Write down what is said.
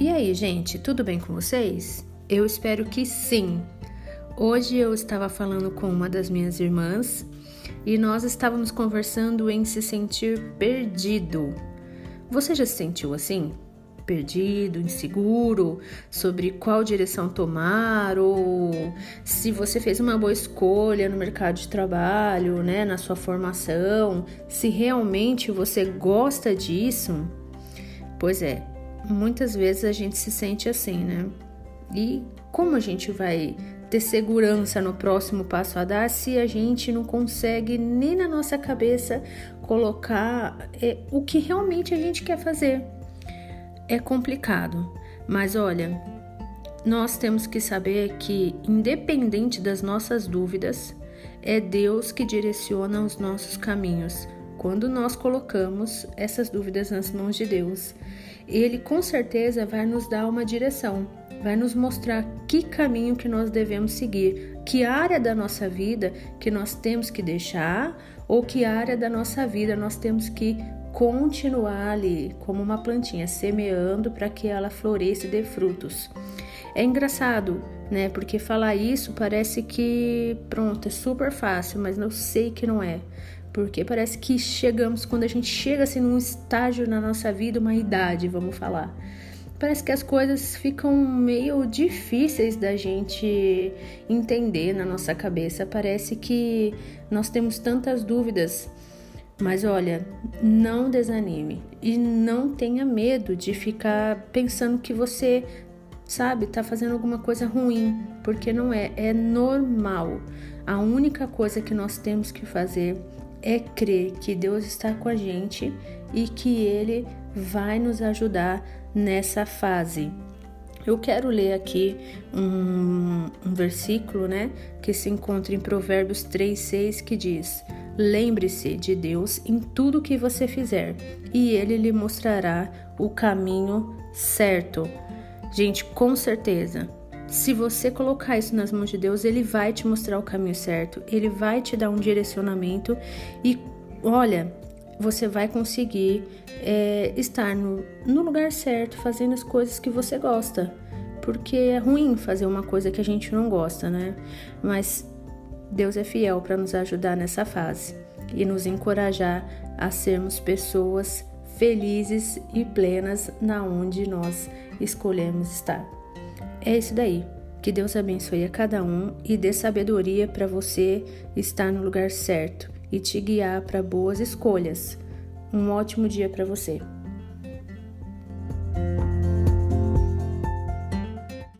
E aí, gente, tudo bem com vocês? Eu espero que sim. Hoje eu estava falando com uma das minhas irmãs e nós estávamos conversando em se sentir perdido. Você já se sentiu assim? Perdido, inseguro sobre qual direção tomar ou se você fez uma boa escolha no mercado de trabalho, né, na sua formação, se realmente você gosta disso? Pois é, muitas vezes a gente se sente assim, né? E como a gente vai ter segurança no próximo passo a dar se a gente não consegue nem na nossa cabeça colocar é, o que realmente a gente quer fazer? É complicado, mas olha, nós temos que saber que, independente das nossas dúvidas, é Deus que direciona os nossos caminhos quando nós colocamos essas dúvidas nas mãos de Deus. Ele com certeza vai nos dar uma direção, vai nos mostrar que caminho que nós devemos seguir, que área da nossa vida que nós temos que deixar ou que área da nossa vida nós temos que continuar ali como uma plantinha semeando para que ela floresça e dê frutos. É engraçado, né? Porque falar isso parece que pronto, é super fácil, mas eu sei que não é porque parece que chegamos, quando a gente chega assim num estágio na nossa vida, uma idade, vamos falar, parece que as coisas ficam meio difíceis da gente entender na nossa cabeça. Parece que nós temos tantas dúvidas. Mas olha, não desanime e não tenha medo de ficar pensando que você, sabe, tá fazendo alguma coisa ruim, porque não é, é normal. A única coisa que nós temos que fazer é crer que Deus está com a gente e que Ele vai nos ajudar nessa fase. Eu quero ler aqui um, um versículo, né, que se encontra em Provérbios 3:6 que diz: Lembre-se de Deus em tudo que você fizer, e ele lhe mostrará o caminho certo. Gente, com certeza, se você colocar isso nas mãos de Deus, Ele vai te mostrar o caminho certo, Ele vai te dar um direcionamento e olha, você vai conseguir é, estar no, no lugar certo, fazendo as coisas que você gosta. Porque é ruim fazer uma coisa que a gente não gosta, né? Mas Deus é fiel para nos ajudar nessa fase e nos encorajar a sermos pessoas felizes e plenas na onde nós escolhemos estar. É isso daí. Que Deus abençoe a cada um e dê sabedoria para você estar no lugar certo e te guiar para boas escolhas. Um ótimo dia para você.